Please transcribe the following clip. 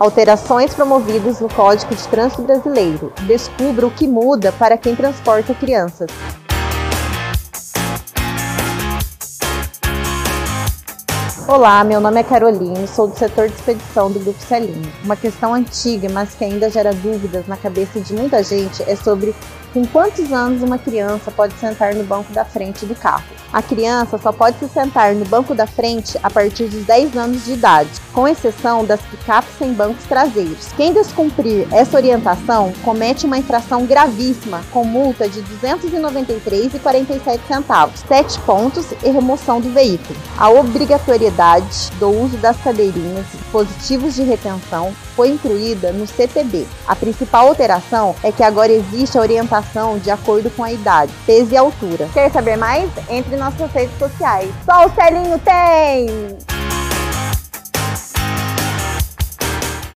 Alterações promovidas no Código de Trânsito Brasileiro. Descubra o que muda para quem transporta crianças. Olá, meu nome é Caroline, sou do setor de expedição do Grupo Celinho. Uma questão antiga, mas que ainda gera dúvidas na cabeça de muita gente é sobre com quantos anos uma criança pode sentar no banco da frente do carro? A criança só pode se sentar no banco da frente a partir dos 10 anos de idade, com exceção das picapes sem bancos traseiros. Quem descumprir essa orientação comete uma infração gravíssima, com multa de R$ 293,47 centavos, 7 pontos e remoção do veículo. A obrigatoriedade do uso das cadeirinhas, dispositivos de retenção, foi incluída no CTB. A principal alteração é que agora existe a orientação de acordo com a idade, peso e altura. Quer saber mais? Entre nossas redes sociais. Só o Celinho tem!